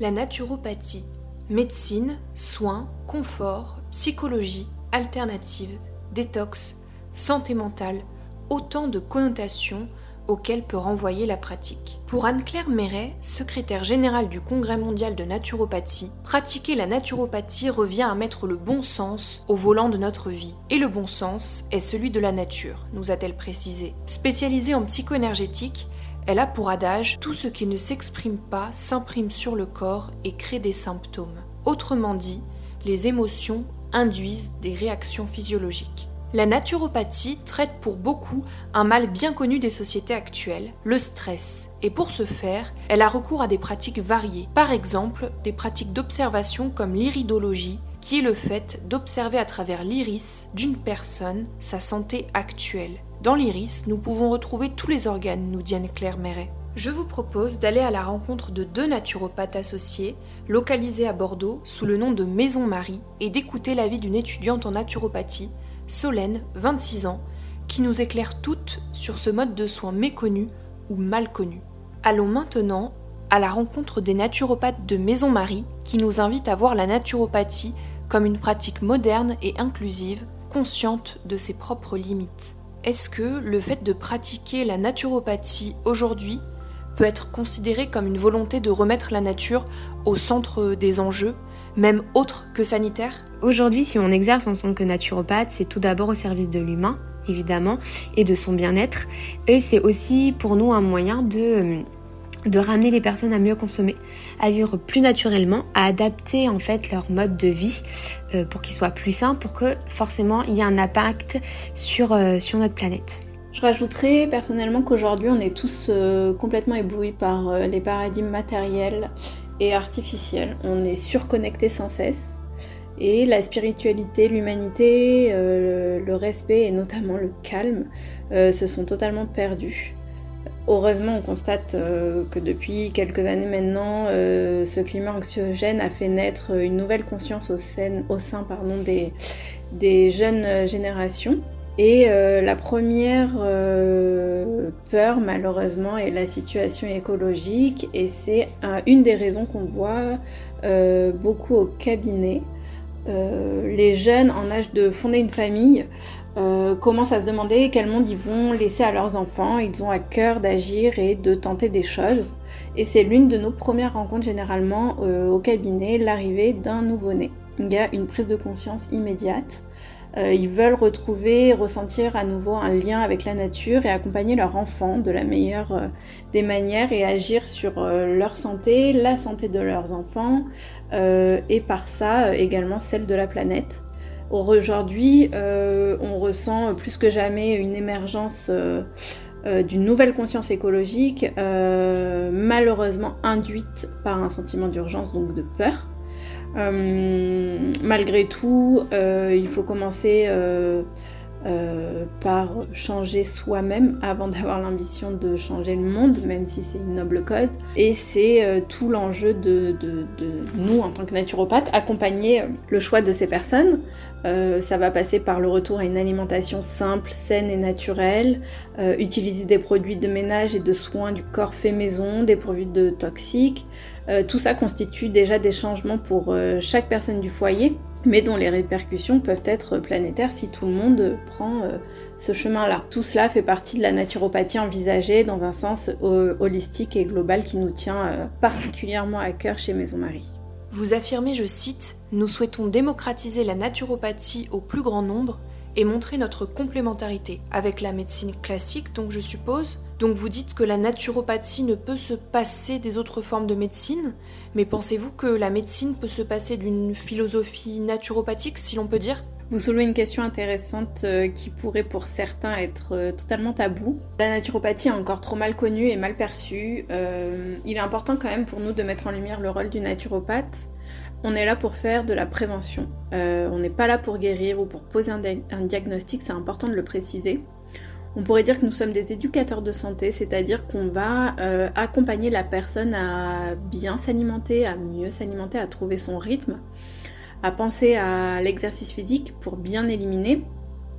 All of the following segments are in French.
La naturopathie. Médecine, soins, confort, psychologie, alternative, détox, santé mentale, autant de connotations auxquelles peut renvoyer la pratique. Pour Anne-Claire Méret, secrétaire générale du Congrès mondial de naturopathie, pratiquer la naturopathie revient à mettre le bon sens au volant de notre vie. Et le bon sens est celui de la nature, nous a-t-elle précisé. Spécialisée en psycho-énergétique, elle a pour adage Tout ce qui ne s'exprime pas s'imprime sur le corps et crée des symptômes. Autrement dit, les émotions induisent des réactions physiologiques. La naturopathie traite pour beaucoup un mal bien connu des sociétés actuelles, le stress, et pour ce faire, elle a recours à des pratiques variées. Par exemple, des pratiques d'observation comme l'iridologie, qui est le fait d'observer à travers l'iris d'une personne sa santé actuelle. Dans l'iris, nous pouvons retrouver tous les organes, nous dit Anne-Claire Méret. Je vous propose d'aller à la rencontre de deux naturopathes associés, localisés à Bordeaux sous le nom de Maison Marie, et d'écouter l'avis d'une étudiante en naturopathie Solène, 26 ans, qui nous éclaire toutes sur ce mode de soins méconnu ou mal connu. Allons maintenant à la rencontre des naturopathes de Maison Marie qui nous invitent à voir la naturopathie comme une pratique moderne et inclusive, consciente de ses propres limites. Est-ce que le fait de pratiquer la naturopathie aujourd'hui peut être considéré comme une volonté de remettre la nature au centre des enjeux, même autres que sanitaires? Aujourd'hui, si on exerce en tant que naturopathe, c'est tout d'abord au service de l'humain, évidemment, et de son bien-être. Et c'est aussi pour nous un moyen de euh, de ramener les personnes à mieux consommer, à vivre plus naturellement, à adapter en fait leur mode de vie euh, pour qu'il soit plus sain, pour que forcément il y ait un impact sur, euh, notre planète. Je rajouterais personnellement qu'aujourd'hui on est tous complètement éblouis par les paradigmes matériels et artificiels. On est surconnectés sans cesse. Et la spiritualité, l'humanité, euh, le respect et notamment le calme euh, se sont totalement perdus. Heureusement, on constate euh, que depuis quelques années maintenant, ce climat anxiogène a fait naître une nouvelle conscience au sein, des, des, jeunes générations. Et la première peur, malheureusement, est la situation écologique. Et c'est une des raisons qu'on voit beaucoup au cabinet. Euh, les jeunes en âge de fonder une famille euh, commencent à se demander quel monde ils vont laisser à leurs enfants. Ils ont à cœur d'agir et de tenter des choses. Et c'est l'une de nos premières rencontres généralement euh, au cabinet, l'arrivée d'un nouveau-né. Il y a une prise de conscience immédiate. Euh, ils veulent retrouver, ressentir à nouveau un lien avec la nature et accompagner leur enfant de la meilleure euh, des manières et agir sur euh, leur santé, la santé de leurs enfants et par ça également celle de la planète. Aujourd'hui, on ressent plus que jamais une émergence d'une nouvelle conscience écologique, malheureusement induite par un sentiment d'urgence, donc de peur. Euh, malgré tout, euh, il faut commencer euh, par changer soi-même avant d'avoir l'ambition de changer le monde, même si c'est une noble cause. Et c'est tout l'enjeu de, nous, en tant que naturopathes, accompagner le choix de ces personnes. ça va passer par le retour à une alimentation simple, saine et naturelle, utiliser des produits de ménage et de soins du corps fait maison, dépourvus de toxiques, euh, tout ça constitue déjà des changements pour euh, chaque personne du foyer, mais dont les répercussions peuvent être planétaires si tout le monde prend euh, ce chemin-là. Tout cela fait partie de la naturopathie envisagée dans un sens holistique et global qui nous tient particulièrement à cœur chez Maison Marie. Vous affirmez, je cite, Nous souhaitons démocratiser la naturopathie au plus grand nombre et montrer notre complémentarité avec la médecine classique, donc je suppose. Donc vous dites que la naturopathie ne peut se passer des autres formes de médecine, mais pensez-vous que la médecine peut se passer d'une philosophie naturopathique, si l'on peut dire? Vous soulevez une question intéressante euh, qui pourrait pour certains être euh, totalement tabou. La naturopathie est encore trop mal connue et mal perçue. Euh, il est important quand même pour nous de mettre en lumière le rôle du naturopathe on est là pour faire de la prévention. Euh, on n'est pas là pour guérir ou pour poser un, diagnostic, c'est important de le préciser. On pourrait dire que nous sommes des éducateurs de santé, c'est-à-dire qu'on va euh, accompagner la personne à bien s'alimenter, à mieux s'alimenter, à trouver son rythme, à penser à l'exercice physique pour bien éliminer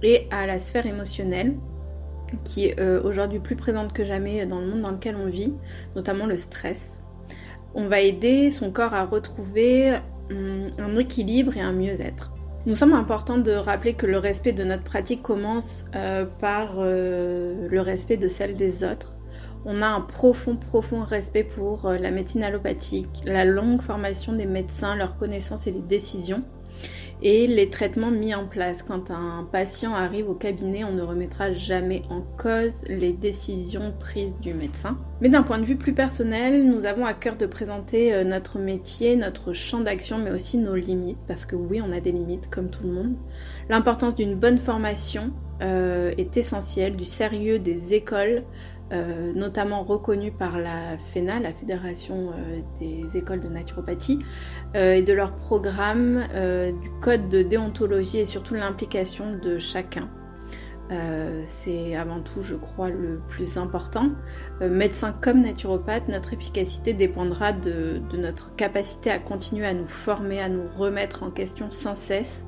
et à la sphère émotionnelle qui est euh, aujourd'hui plus présente que jamais dans le monde dans lequel on vit, notamment le stress. On va aider son corps à retrouver un équilibre et un mieux-être. Nous sommes important de rappeler que le respect de notre pratique commence euh, par euh, le respect de celle des autres. On a un profond, profond respect pour euh, la médecine allopathique, la longue formation des médecins, leurs connaissances et les décisions et les traitements mis en place. Quand un patient arrive au cabinet, on ne remettra jamais en cause les décisions prises du médecin. Mais d'un point de vue plus personnel, nous avons à cœur de présenter euh, notre métier, notre champ d'action, mais aussi nos limites, parce que oui, on a des limites comme tout le monde. L'importance d'une bonne formation euh, est essentielle, du sérieux des écoles, euh, notamment reconnue par la FENA, la Fédération euh, des écoles de naturopathie, euh, et de leur programme, du code de déontologie et surtout l'implication de chacun. C'est avant tout, je crois, le plus important. Médecin comme naturopathe, notre efficacité dépendra de, notre capacité à continuer à nous former, à nous remettre en question sans cesse,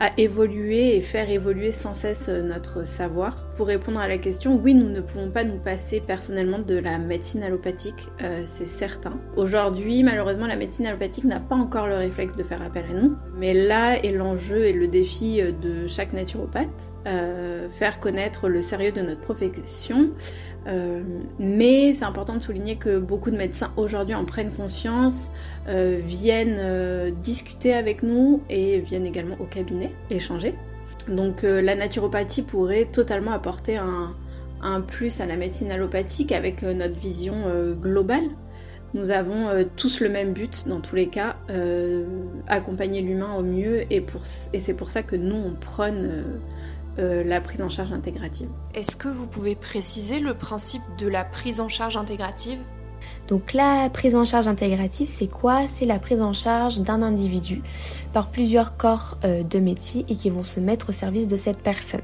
à évoluer et faire évoluer sans cesse notre savoir. Pour répondre à la question, oui, nous ne pouvons pas nous passer personnellement de la médecine allopathique, c'est certain. Aujourd'hui, malheureusement, la médecine allopathique n'a pas encore le réflexe de faire appel à nous, mais là est l'enjeu et le défi de chaque naturopathe faire connaître le sérieux de notre profession. Euh, mais c'est important de souligner que beaucoup de médecins aujourd'hui en prennent conscience, euh, viennent euh, discuter avec nous et viennent également au cabinet échanger. Donc la naturopathie pourrait totalement apporter un, plus à la médecine allopathique avec notre vision globale. Nous avons tous le même but dans tous les cas, accompagner l'humain au mieux et, et c'est pour ça que nous on prône euh, la prise en charge intégrative. Est-ce que vous pouvez préciser le principe de la prise en charge intégrative? Donc la prise en charge intégrative, c'est quoi? C'est la prise en charge d'un individu par plusieurs corps euh, de métier et qui vont se mettre au service de cette personne.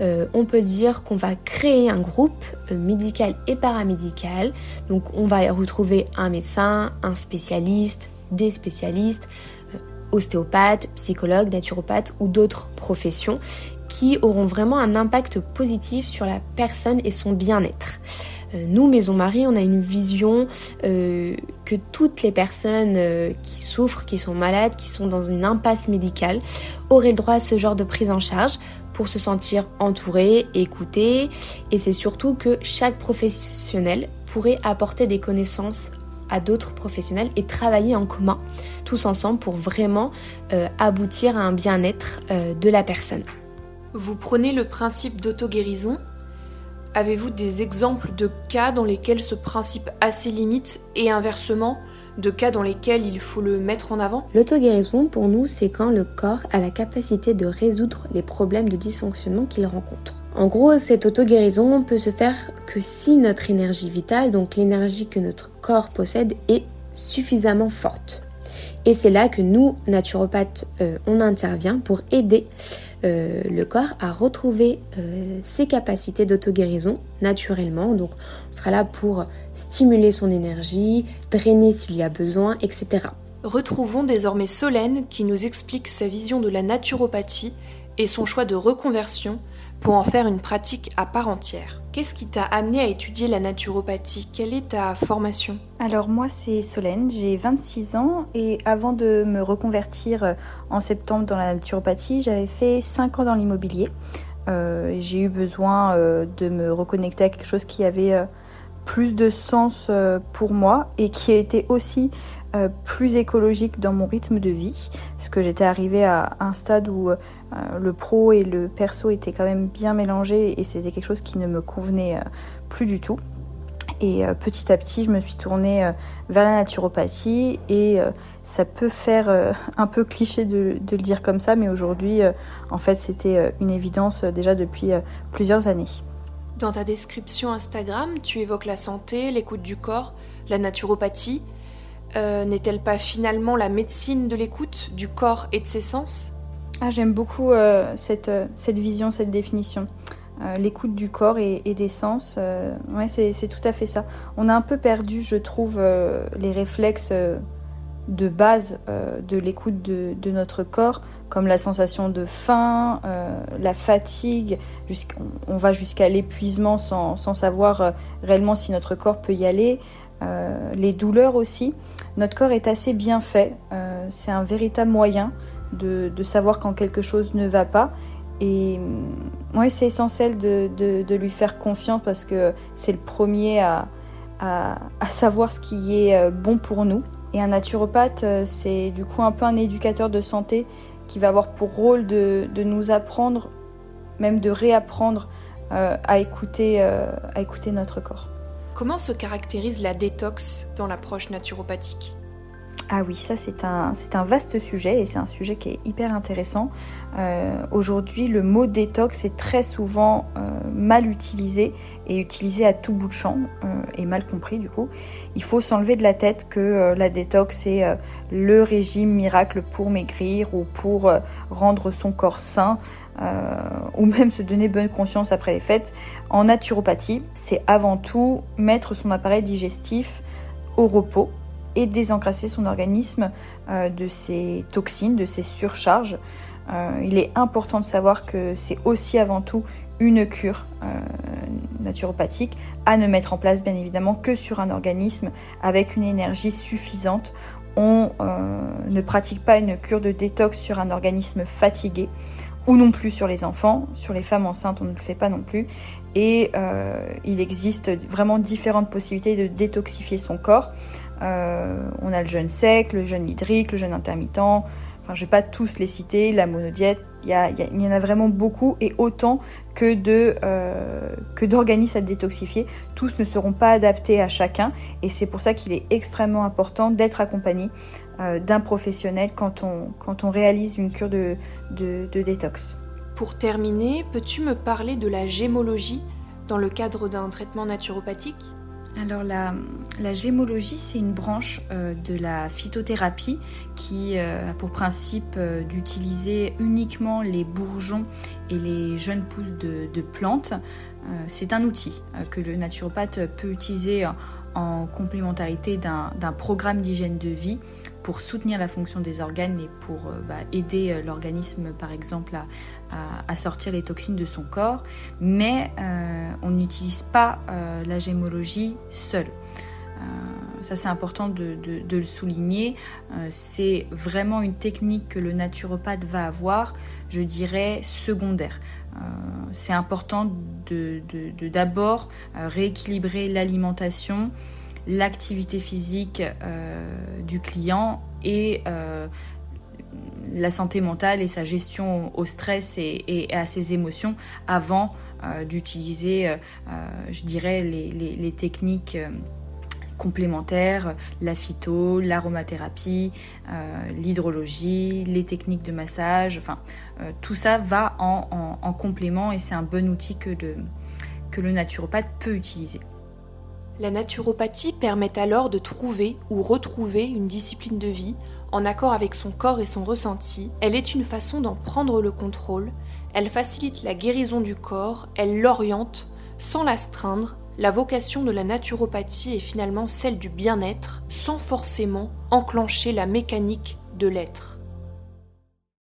Euh, on peut dire qu'on va créer un groupe médical et paramédical. Donc on va retrouver un médecin, un spécialiste, des spécialistes, ostéopathes, psychologues, naturopathes ou d'autres professions qui auront vraiment un impact positif sur la personne et son bien-être. Euh, nous, Maison Marie, on a une vision euh, que toutes les personnes euh, qui souffrent, qui sont malades, qui sont dans une impasse médicale, auraient le droit à ce genre de prise en charge pour se sentir entourées, écoutées. Et c'est surtout que chaque professionnel pourrait apporter des connaissances à d'autres professionnels et travailler en commun, tous ensemble, pour vraiment aboutir à un bien-être de la personne. Vous prenez le principe d'auto-guérison. Avez-vous des exemples de cas dans lesquels ce principe a ses limites et inversement, de cas dans lesquels il faut le mettre en avant? L'auto-guérison, pour nous, c'est quand le corps a la capacité de résoudre les problèmes de dysfonctionnement qu'il rencontre. En gros, cette auto-guérison peut se faire que si notre énergie vitale, donc l'énergie que notre corps possède, est suffisamment forte. Et c'est là que nous, naturopathes, euh, on intervient pour aider euh, le corps à retrouver euh, ses capacités d'auto-guérison naturellement. Donc on sera là pour stimuler son énergie, drainer s'il y a besoin, etc. Retrouvons désormais Solène qui nous explique sa vision de la naturopathie et son choix de reconversion pour en faire une pratique à part entière. Qu'est-ce qui t'a amené à étudier la naturopathie? Quelle est ta formation? Alors moi c'est Solène, j'ai 26 ans et avant de me reconvertir euh, en septembre dans la naturopathie, j'avais fait 5 ans dans l'immobilier. Euh, j'ai eu besoin euh, de me reconnecter à quelque chose qui avait plus de sens pour moi et qui était aussi plus écologique dans mon rythme de vie, parce que j'étais arrivée à un stade où euh, le pro et le perso étaient quand même bien mélangés et c'était quelque chose qui ne me convenait euh, plus du tout. Et euh, petit à petit, je me suis tournée vers la naturopathie et ça peut faire un peu cliché de, le dire comme ça, mais aujourd'hui, en fait, c'était une évidence déjà depuis plusieurs années. Dans ta description Instagram, tu évoques la santé, l'écoute du corps, la naturopathie. N'est-elle pas finalement la médecine de l'écoute, du corps et de ses sens? Ah, j'aime beaucoup euh, cette, euh, cette vision, cette définition. Euh, l'écoute du corps et, des sens, ouais, c'est tout à fait ça. On a un peu perdu, je trouve, les réflexes de base de l'écoute de, de, notre corps, comme la sensation de faim, la fatigue, on, va jusqu'à l'épuisement sans, sans, savoir réellement si notre corps peut y aller. les douleurs aussi. Notre corps est assez bien fait. c'est un véritable moyen de, savoir quand quelque chose ne va pas. Et moi, c'est essentiel de, lui faire confiance parce que c'est le premier à, savoir ce qui est bon pour nous. Et un naturopathe, c'est du coup un peu un éducateur de santé qui va avoir pour rôle de, nous apprendre, même de réapprendre euh, à, écouter, euh, à écouter notre corps. Comment se caractérise la détox dans l'approche naturopathique? Ah oui, ça c'est un, vaste sujet et c'est un sujet qui est hyper intéressant. Euh, aujourd'hui, le mot détox est très souvent mal utilisé et utilisé à tout bout de champ et mal compris du coup. Il faut s'enlever de la tête que la détox c'est le régime miracle pour maigrir ou pour euh, rendre son corps sain euh, ou même se donner bonne conscience après les fêtes. En naturopathie, c'est avant tout mettre son appareil digestif au repos et désencrasser son organisme euh, de ses toxines, de ses surcharges. il est important de savoir que c'est aussi avant tout une cure naturopathique à ne mettre en place bien évidemment que sur un organisme avec une énergie suffisante on euh, ne pratique pas une cure de détox sur un organisme fatigué ou non plus sur les enfants. Sur les femmes enceintes, on ne le fait pas non plus. Et euh, il existe vraiment différentes possibilités de détoxifier son corps. Euh, on a le jeûne sec, le jeûne hydrique, le jeûne intermittent, je ne vais pas tous les citer, la monodiète, il y, en a vraiment beaucoup et autant que, de, euh, d'organismes à détoxifier. Tous ne seront pas adaptés à chacun et c'est pour ça qu'il est extrêmement important d'être accompagné euh, d'un professionnel quand on, réalise une cure de détox. Pour terminer, peux-tu me parler de la gémologie dans le cadre d'un traitement naturopathique? Alors la, gémologie, c'est une branche euh, de la phytothérapie qui euh, a pour principe euh, d'utiliser uniquement les bourgeons et les jeunes pousses de, de plantes. c'est un outil que le naturopathe peut utiliser en complémentarité d'un programme d'hygiène de vie pour soutenir la fonction des organes et pour euh, bah, aider euh, l'organisme, par exemple, à, sortir les toxines de son corps. Mais euh, on n'utilise pas la gémologie seule. ça, c'est important de, le souligner. c'est vraiment une technique que le naturopathe va avoir, je dirais, secondaire. c'est important de d'abord rééquilibrer l'alimentation l'activité physique euh, du client et euh, la santé mentale et sa gestion au stress et, à ses émotions avant euh, d'utiliser, je dirais, les, techniques complémentaires, la phyto, l'aromathérapie, l'hydrologie, les techniques de massage, enfin, tout ça va en, complément et c'est un bon outil que le naturopathe peut utiliser. La naturopathie permet alors de trouver ou retrouver une discipline de vie en accord avec son corps et son ressenti. Elle est une façon d'en prendre le contrôle, elle facilite la guérison du corps, elle l'oriente sans l'astreindre. La vocation de la naturopathie est finalement celle du bien-être sans forcément enclencher la mécanique de l'être.